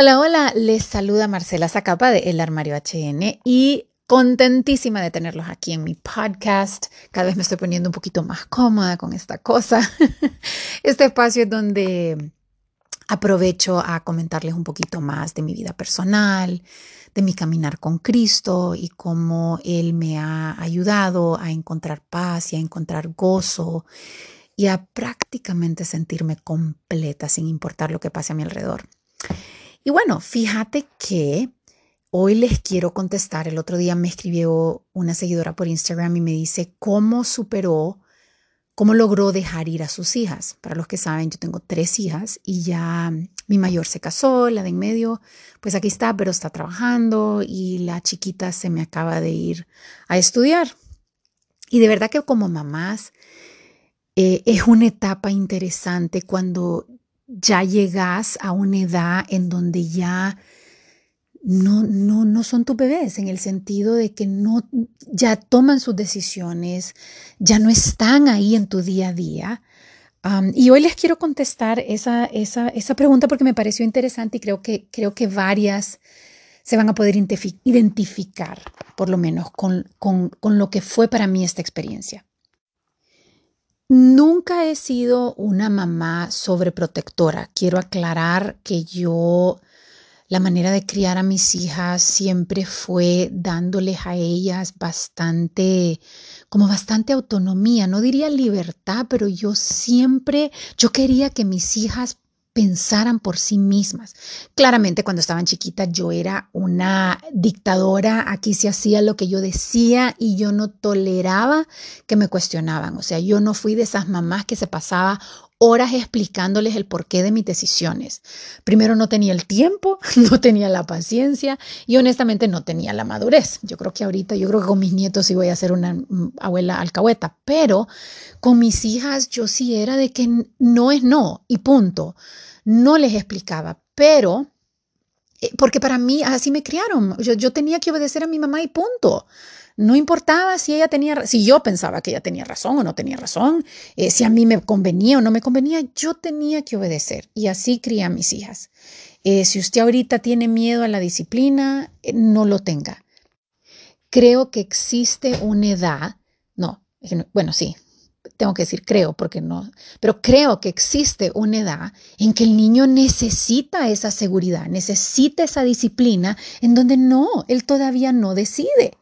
Hola, hola, les saluda Marcela Zacapa de El Armario HN y contentísima de tenerlos aquí en mi podcast. Cada vez me estoy poniendo un poquito más cómoda con esta cosa. Este espacio es donde aprovecho a comentarles un poquito más de mi vida personal, de mi caminar con Cristo y cómo Él me ha ayudado a encontrar paz y a encontrar gozo y a prácticamente sentirme completa sin importar lo que pase a mi alrededor. Y bueno, fíjate que hoy les quiero contestar. El otro día me escribió una seguidora por Instagram y me dice cómo superó, cómo logró dejar ir a sus hijas. Para los que saben, yo tengo tres hijas y ya mi mayor se casó, la de en medio, pues aquí está, pero está trabajando y la chiquita se me acaba de ir a estudiar. Y de verdad que como mamás eh, es una etapa interesante cuando ya llegas a una edad en donde ya no, no, no son tus bebés, en el sentido de que no, ya toman sus decisiones, ya no están ahí en tu día a día. y hoy les quiero contestar esa, esa, esa, pregunta porque me pareció interesante y creo que, creo que varias se van a poder identificar, por lo menos, con, con, con lo que fue para mí esta experiencia. Nunca he sido una mamá sobreprotectora. Quiero aclarar que yo, la manera de criar a mis hijas siempre fue dándoles a ellas bastante, como bastante autonomía. No diría libertad, pero yo siempre, yo quería que mis hijas pensaran por sí mismas. Claramente cuando estaban chiquitas yo era una dictadora, aquí se hacía lo que yo decía y yo no toleraba que me cuestionaban. O sea, yo no fui de esas mamás que se pasaba horas explicándoles el porqué de mis decisiones. Primero no tenía el tiempo, no tenía la paciencia y honestamente no tenía la madurez. Yo creo que ahorita, yo creo que con mis nietos sí voy a ser una mm, abuela alcahueta, pero con mis hijas yo sí era de que no es no y punto no les explicaba, pero eh, porque para mí así me criaron. Yo, tenía que obedecer a mi mamá y punto. No importaba si ella tenía, si yo pensaba que ella tenía razón o no tenía razón, eh, si a mí me convenía o no me convenía, yo tenía que obedecer. Y así crié a mis hijas. Eh, si usted ahorita tiene miedo a la disciplina, no lo tenga. Creo que existe una edad, no, bueno, sí, tengo que decir creo porque no, pero creo que existe una edad en que el niño necesita esa seguridad, necesita esa disciplina, en donde no, él todavía no decide.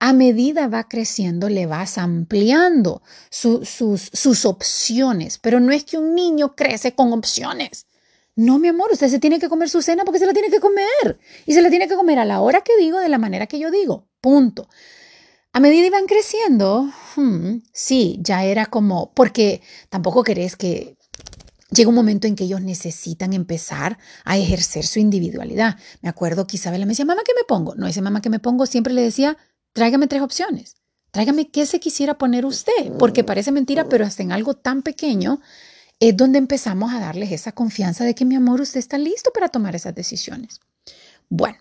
A medida va creciendo, le vas ampliando sus, sus opciones, pero no es que un niño crece con opciones. No, mi amor, usted se tiene que comer su cena porque se la tiene que comer. Y se la tiene que comer a la hora que digo, de la manera que yo digo. Punto. A medida iban creciendo, hmm, sí, ya era como, porque tampoco querés que llega un momento en que ellos necesitan empezar a ejercer su individualidad. Me acuerdo que Isabela me decía, mamá, ¿qué me pongo? No, ese mamá que me pongo siempre le decía, tráigame tres opciones. Tráigame qué se quisiera poner usted, porque parece mentira, pero hasta en algo tan pequeño es donde empezamos a darles esa confianza de que mi amor, usted está listo para tomar esas decisiones. Bueno,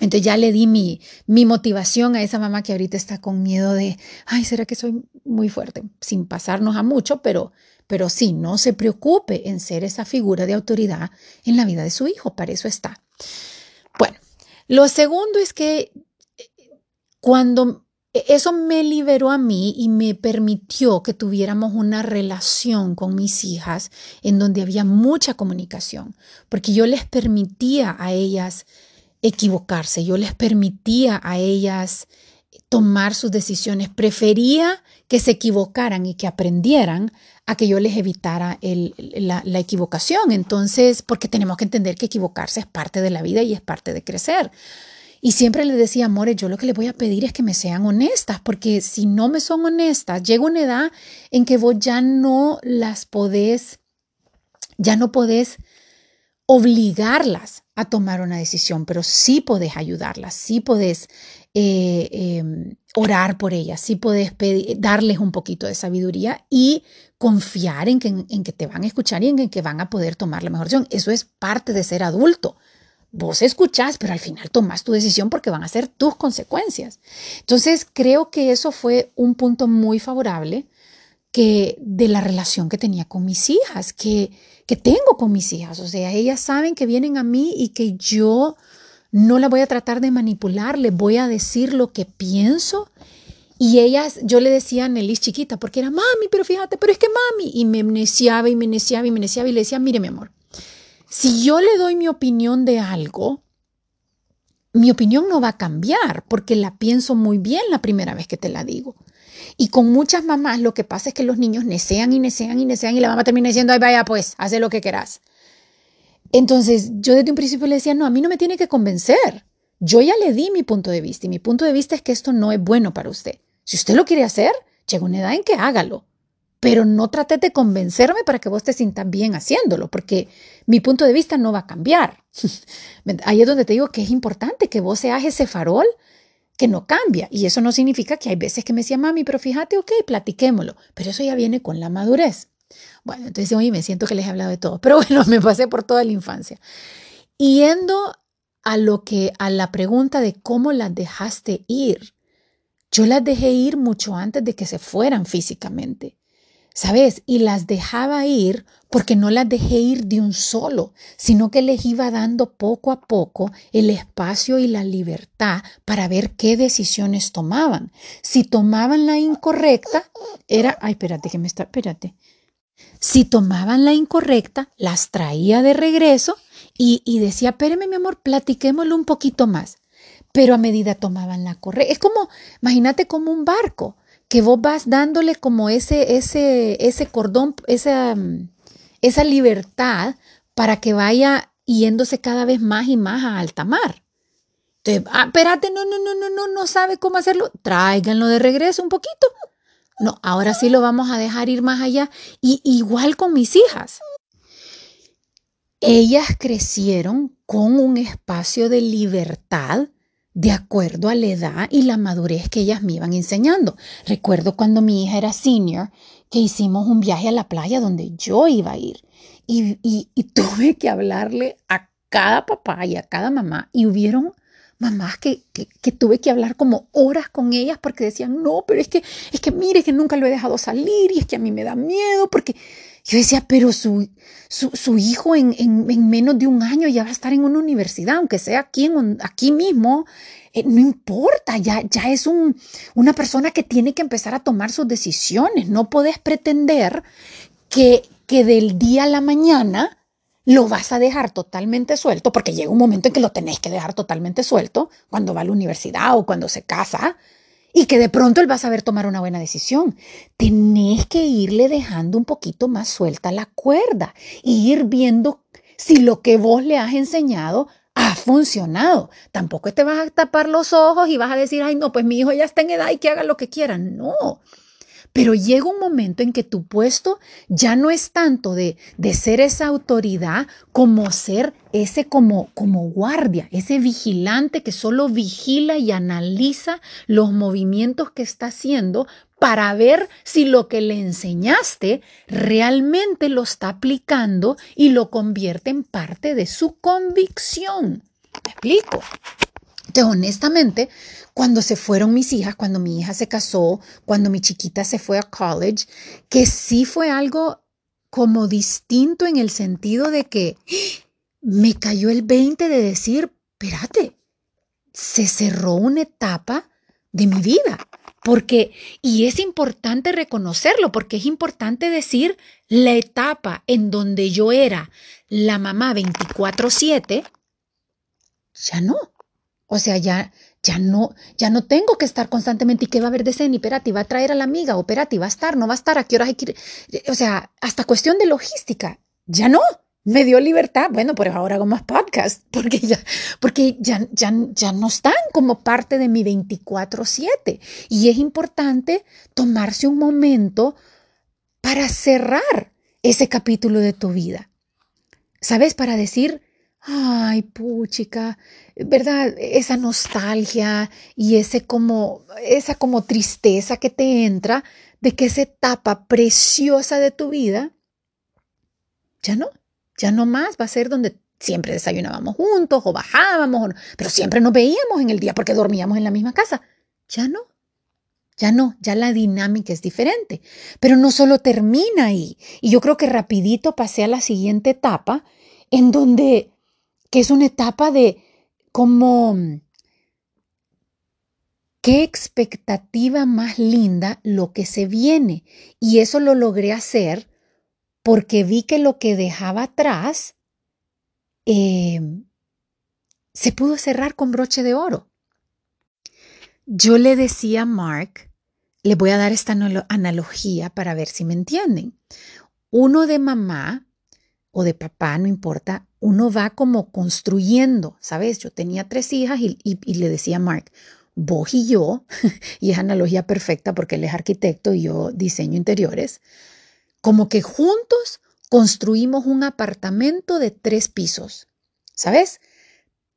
entonces ya le di mi, mi motivación a esa mamá que ahorita está con miedo de, ay, ¿será que soy muy fuerte? Sin pasarnos a mucho, pero, pero sí, no se preocupe en ser esa figura de autoridad en la vida de su hijo, para eso está. Bueno, lo segundo es que cuando eso me liberó a mí y me permitió que tuviéramos una relación con mis hijas en donde había mucha comunicación, porque yo les permitía a ellas equivocarse, yo les permitía a ellas tomar sus decisiones, prefería que se equivocaran y que aprendieran a que yo les evitara la, la, equivocación. Entonces, porque tenemos que entender que equivocarse es parte de la vida y es parte de crecer. Y siempre les decía, amores, yo lo que les voy a pedir es que me sean honestas, porque si no me son honestas, llega una edad en que vos ya no las podés, ya no podés obligarlas a tomar una decisión, pero sí podés ayudarlas, sí podés eh, em, orar por ellas, sí podés darles un poquito de sabiduría y confiar en que, en que te van a escuchar y en que van a poder tomar la mejor decisión. Eso es parte de ser adulto. Vos escuchás, pero al final tomás tu decisión porque van a ser tus consecuencias. Entonces, creo que eso fue un punto muy favorable que de la relación que tenía con mis hijas, que, que tengo con mis hijas. O sea, ellas saben que vienen a mí y que yo no la voy a tratar de manipular, les voy a decir lo que pienso. Y ellas, yo le decía a Nelly chiquita, porque era mami, pero fíjate, pero es que mami. Y me neciaba y me neciaba y me neciaba y le decía, mire mi amor, si yo le doy mi opinión de algo, mi opinión no va a cambiar porque la pienso muy bien la primera vez que te la digo. Y con muchas mamás lo que pasa es que los niños necean y necean y necean y la mamá termina diciendo, ay, vaya, pues, haz lo que quieras. Entonces yo desde un principio le decía, no, a mí no me tiene que convencer. Yo ya le di mi punto de vista y mi punto de vista es que esto no es bueno para usted. Si usted lo quiere hacer, llega una edad en que hágalo pero no trate de convencerme para que vos te sientas bien haciéndolo, porque mi punto de vista no va a cambiar. Ahí es donde te digo que es importante que vos seas ese farol que no cambia. Y eso no significa que hay veces que me decía, mami, pero fíjate, ok, platiquémoslo. Pero eso ya viene con la madurez. Bueno, entonces hoy me siento que les he hablado de todo, pero bueno, me pasé por toda la infancia. Yendo a lo que, a la pregunta de cómo las dejaste ir, yo las dejé ir mucho antes de que se fueran físicamente. ¿Sabes? Y las dejaba ir porque no las dejé ir de un solo, sino que les iba dando poco a poco el espacio y la libertad para ver qué decisiones tomaban. Si tomaban la incorrecta, era, ay, espérate, que me está, espérate. Si tomaban la incorrecta, las traía de regreso y, y decía, espérame, mi amor, platiquémoslo un poquito más. Pero a medida tomaban la correcta. Es como, imagínate como un barco que vos vas dándole como ese, ese, ese cordón, esa, esa libertad para que vaya yéndose cada vez más y más a alta mar. Entonces, ah, espérate, no, no, no, no, no, no sabe cómo hacerlo. Tráiganlo de regreso un poquito. No, ahora sí lo vamos a dejar ir más allá. Y igual con mis hijas. Ellas crecieron con un espacio de libertad de acuerdo a la edad y la madurez que ellas me iban enseñando. Recuerdo cuando mi hija era senior que hicimos un viaje a la playa donde yo iba a ir y, tuve que hablarle a cada papá y a cada mamá y hubieron mamás que, que, tuve que hablar como horas con ellas porque decían, no, pero es que, es que mire que nunca lo he dejado salir y es que a mí me da miedo porque yo decía, pero su, su, hijo en, menos de un año ya va a estar en una universidad, aunque sea aquí, en, aquí mismo, eh, no importa, ya, ya es un, una persona que tiene que empezar a tomar sus decisiones. No puedes pretender que, que del día a la mañana lo vas a dejar totalmente suelto, porque llega un momento en que lo tenés que dejar totalmente suelto, cuando va a la universidad o cuando se casa, y que de pronto él va a saber tomar una buena decisión. Tenés que irle dejando un poquito más suelta la cuerda y ir viendo si lo que vos le has enseñado ha funcionado. Tampoco te vas a tapar los ojos y vas a decir, ay, no, pues mi hijo ya está en edad y que haga lo que quiera. No, pero llega un momento en que tu puesto ya no es tanto de, de ser esa autoridad como ser ese como, como guardia, ese vigilante que solo vigila y analiza los movimientos que está haciendo para ver si lo que le enseñaste realmente lo está aplicando y lo convierte en parte de su convicción. ¿Me explico? Entonces, honestamente, cuando se fueron mis hijas, cuando mi hija se casó, cuando mi chiquita se fue a college, que sí fue algo como distinto en el sentido de que me cayó el 20 de decir, espérate, se cerró una etapa de mi vida. Porque, y es importante reconocerlo, porque es importante decir la etapa en donde yo era la mamá 24/7, ya no. O sea, ya, ya no, ya no tengo que estar constantemente y qué va a haber de cena, y Perati va a traer a la amiga, o Perati va a estar, no va a estar, a qué horas hay que ir. O sea, hasta cuestión de logística, ya no. Me dio libertad, bueno, pero ahora hago más podcast, porque ya, porque ya, ya, ya no están como parte de mi 24-7. Y es importante tomarse un momento para cerrar ese capítulo de tu vida. ¿Sabes? Para decir, ay, puchica, ¿verdad? Esa nostalgia y ese como, esa como tristeza que te entra de que esa etapa preciosa de tu vida, ya no, ya no más va a ser donde siempre desayunábamos juntos o bajábamos, pero siempre nos veíamos en el día porque dormíamos en la misma casa. Ya no, ya no, ya la dinámica es diferente. Pero no solo termina ahí. Y yo creo que rapidito pasé a la siguiente etapa, en donde, que es una etapa de cómo, qué expectativa más linda lo que se viene. Y eso lo logré hacer porque vi que lo que dejaba atrás eh, se pudo cerrar con broche de oro. Yo le decía a Mark, le voy a dar esta analogía para ver si me entienden. Uno de mamá o de papá, no importa, uno va como construyendo, ¿sabes? Yo tenía tres hijas y, le decía a Mark, vos y yo, y es analogía perfecta porque él es arquitecto y yo diseño interiores, como que juntos construimos un apartamento de tres pisos, ¿sabes?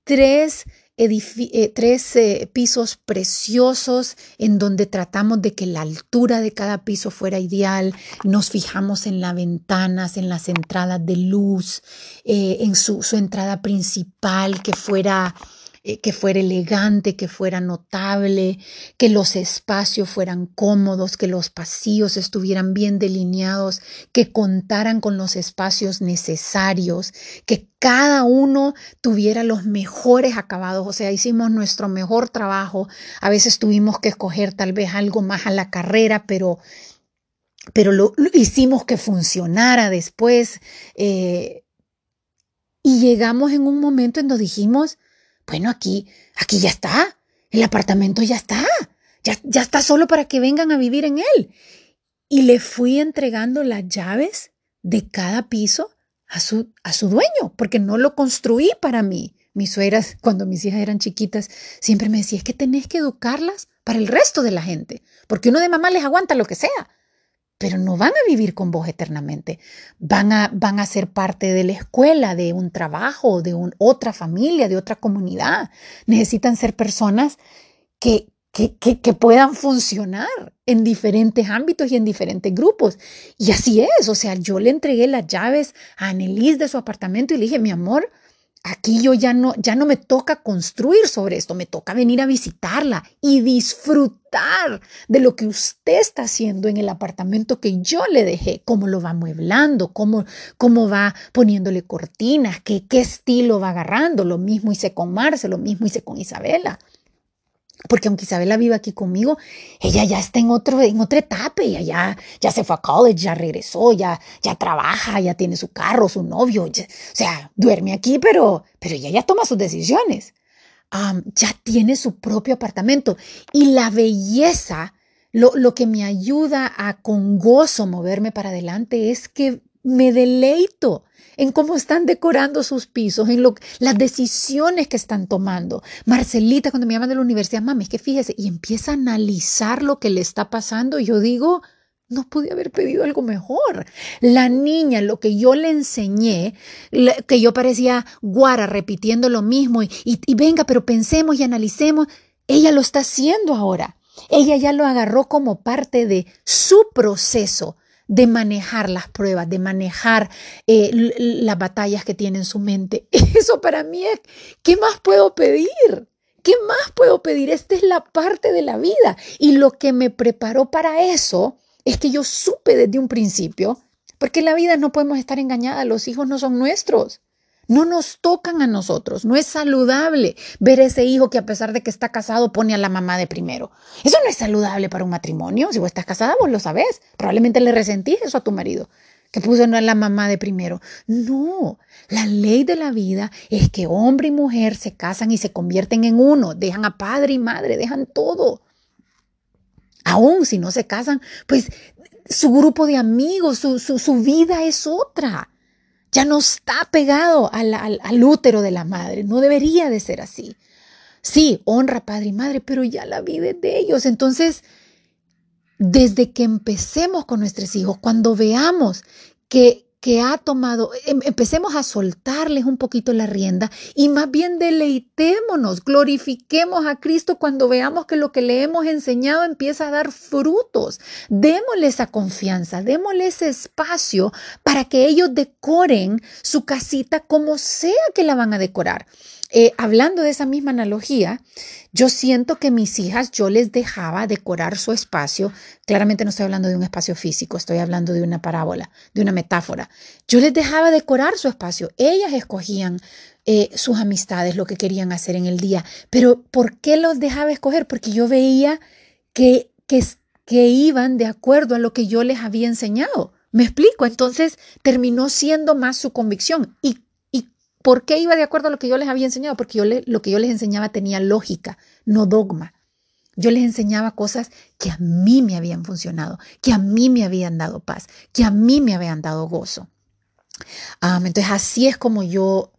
Tres eh, tres eh, pisos preciosos en donde tratamos de que la altura de cada piso fuera ideal, nos fijamos en las ventanas, en las entradas de luz, eh, en su, su entrada principal que fuera eh, que fuera elegante, que fuera notable, que los espacios fueran cómodos, que los pasillos estuvieran bien delineados, que contaran con los espacios necesarios, que cada uno tuviera los mejores acabados, o sea, hicimos nuestro mejor trabajo, a veces tuvimos que escoger tal vez algo más a la carrera, pero pero lo, hicimos que funcionara después. Eh, y llegamos en un momento en donde dijimos, bueno, aquí, aquí ya está. El apartamento ya está. Ya, ya está solo para que vengan a vivir en él. Y le fui entregando las llaves de cada piso a su, a su dueño, porque no lo construí para mí. Mis suegras, cuando mis hijas eran chiquitas, siempre me decía, es que tenés que educarlas para el resto de la gente, porque uno de mamá les aguanta lo que sea, pero no van a vivir con vos eternamente. Van a, van a ser parte de la escuela, de un trabajo, de un, otra familia, de otra comunidad. Necesitan ser personas que, que, que, puedan funcionar en diferentes ámbitos y en diferentes grupos. Y así es, o sea, yo le entregué las llaves a Annelise de su apartamento y le dije, mi amor, Aquí yo ya no, ya no me toca construir sobre esto, me toca venir a visitarla y disfrutar de lo que usted está haciendo en el apartamento que yo le dejé, cómo lo va amueblando, cómo, cómo va poniéndole cortinas, qué, qué estilo va agarrando. Lo mismo hice con Marce, lo mismo hice con Isabela. Porque aunque Isabela vive aquí conmigo, ella ya está en, otro, en otra etapa, ella ya, ya se fue a college, ya regresó, ya, ya trabaja, ya tiene su carro, su novio, o sea, duerme aquí, pero, pero ella ya toma sus decisiones. ya tiene su propio apartamento y la belleza, lo, lo que me ayuda a con gozo moverme para adelante es que me deleito en cómo están decorando sus pisos, en lo, las decisiones que están tomando. Marcelita, cuando me llaman de la universidad, mami, es que fíjese, y empieza a analizar lo que le está pasando, yo digo, no pude haber pedido algo mejor. La niña, lo que yo le enseñé, que yo parecía guara repitiendo lo mismo, y, y venga, pero pensemos y analicemos, ella lo está haciendo ahora. Ella ya lo agarró como parte de su proceso de manejar las pruebas, de manejar eh, las batallas que tiene en su mente. Eso para mí es, ¿qué más puedo pedir? ¿Qué más puedo pedir? Esta es la parte de la vida. Y lo que me preparó para eso es que yo supe desde un principio, porque en la vida no podemos estar engañadas, los hijos no son nuestros. No nos tocan a nosotros. No es saludable ver ese hijo que a pesar de que está casado pone a la mamá de primero. Eso no es saludable para un matrimonio. Si vos estás casada, vos lo sabés. Probablemente le resentís eso a tu marido, que puso a la mamá de primero. No, la ley de la vida es que hombre y mujer se casan y se convierten en uno. Dejan a padre y madre, dejan todo. Aún si no se casan, pues su grupo de amigos, su, su vida es otra ya no está pegado al, útero de la madre. No debería de ser así. Sí, honra padre y madre, pero ya la vida es de ellos. Entonces, desde que empecemos con nuestros hijos, cuando veamos que, que ha tomado, em, empecemos a soltarles un poquito la rienda y más bien deleitémonos, glorifiquemos a Cristo cuando veamos que lo que le hemos enseñado empieza a dar frutos. Démosle esa confianza, démosle ese espacio para que ellos decoren su casita como sea que la van a decorar. Eh, hablando de esa misma analogía, yo siento que mis hijas yo les dejaba decorar su espacio. Claramente no estoy hablando de un espacio físico, estoy hablando de una parábola, de una metáfora. Yo les dejaba decorar su espacio. Ellas escogían eh, sus amistades, lo que querían hacer en el día. Pero ¿por qué los dejaba escoger? Porque yo veía que, que, que iban de acuerdo a lo que yo les había enseñado. ¿Me explico? Entonces terminó siendo más su convicción. ¿Y, por qué iba de acuerdo a lo que yo les había enseñado? Porque yo lo que yo les enseñaba tenía lógica, no dogma. Yo les enseñaba cosas que a mí me habían funcionado, que a mí me habían dado paz, que a mí me habían dado gozo. entonces así es como yo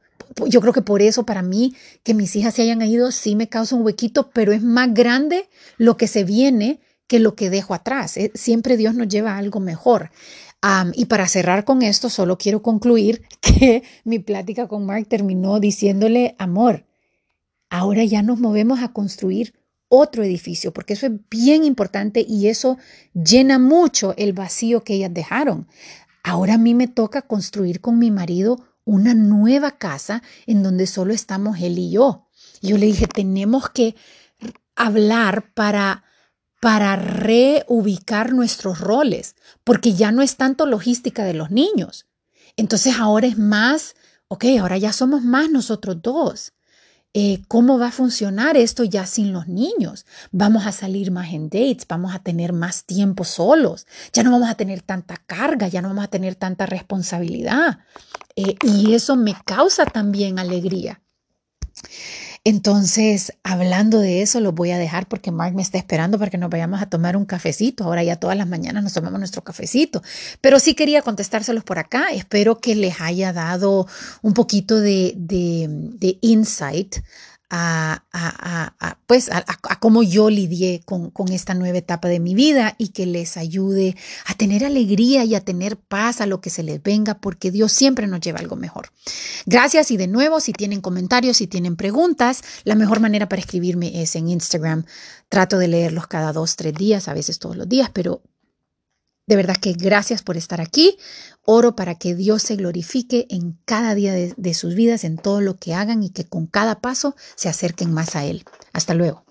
yo creo que por eso para mí que mis hijas se hayan ido sí me causa un huequito, pero es más grande lo que se viene que lo que dejo atrás. Eh, siempre Dios nos lleva a algo mejor. Y para cerrar con esto, solo quiero concluir que mi plática con Mark terminó diciéndole, amor, ahora ya nos movemos a construir otro edificio, porque eso es bien importante y eso llena mucho el vacío que ellas dejaron. Ahora a mí me toca construir con mi marido una nueva casa en donde solo estamos él y yo. yo le dije, tenemos que hablar para para reubicar nuestros roles, porque ya no es tanto logística de los niños. Entonces ahora es más, ok, ahora ya somos más nosotros dos. Eh, ¿Cómo va a funcionar esto ya sin los niños? Vamos a salir más en dates, vamos a tener más tiempo solos, ya no vamos a tener tanta carga, ya no vamos a tener tanta responsabilidad. Eh, y eso me causa también alegría. Entonces, hablando de eso, lo voy a dejar porque Mark me está esperando para que nos vayamos a tomar un cafecito. Ahora ya todas las mañanas nos tomamos nuestro cafecito. Pero sí quería contestárselos por acá. Espero que les haya dado un poquito de, de, de insight a, pues a, cómo yo lidié con, con, esta nueva etapa de mi vida y que les ayude a tener alegría y a tener paz a lo que se les venga, porque Dios siempre nos lleva algo mejor. Gracias y de nuevo, si tienen comentarios, si tienen preguntas, la mejor manera para escribirme es en Instagram. Trato de leerlos cada dos, tres días, a veces todos los días, pero de verdad que gracias por estar aquí. Oro para que Dios se glorifique en cada día de, sus vidas, en todo lo que hagan y que con cada paso se acerquen más a Él. Hasta luego.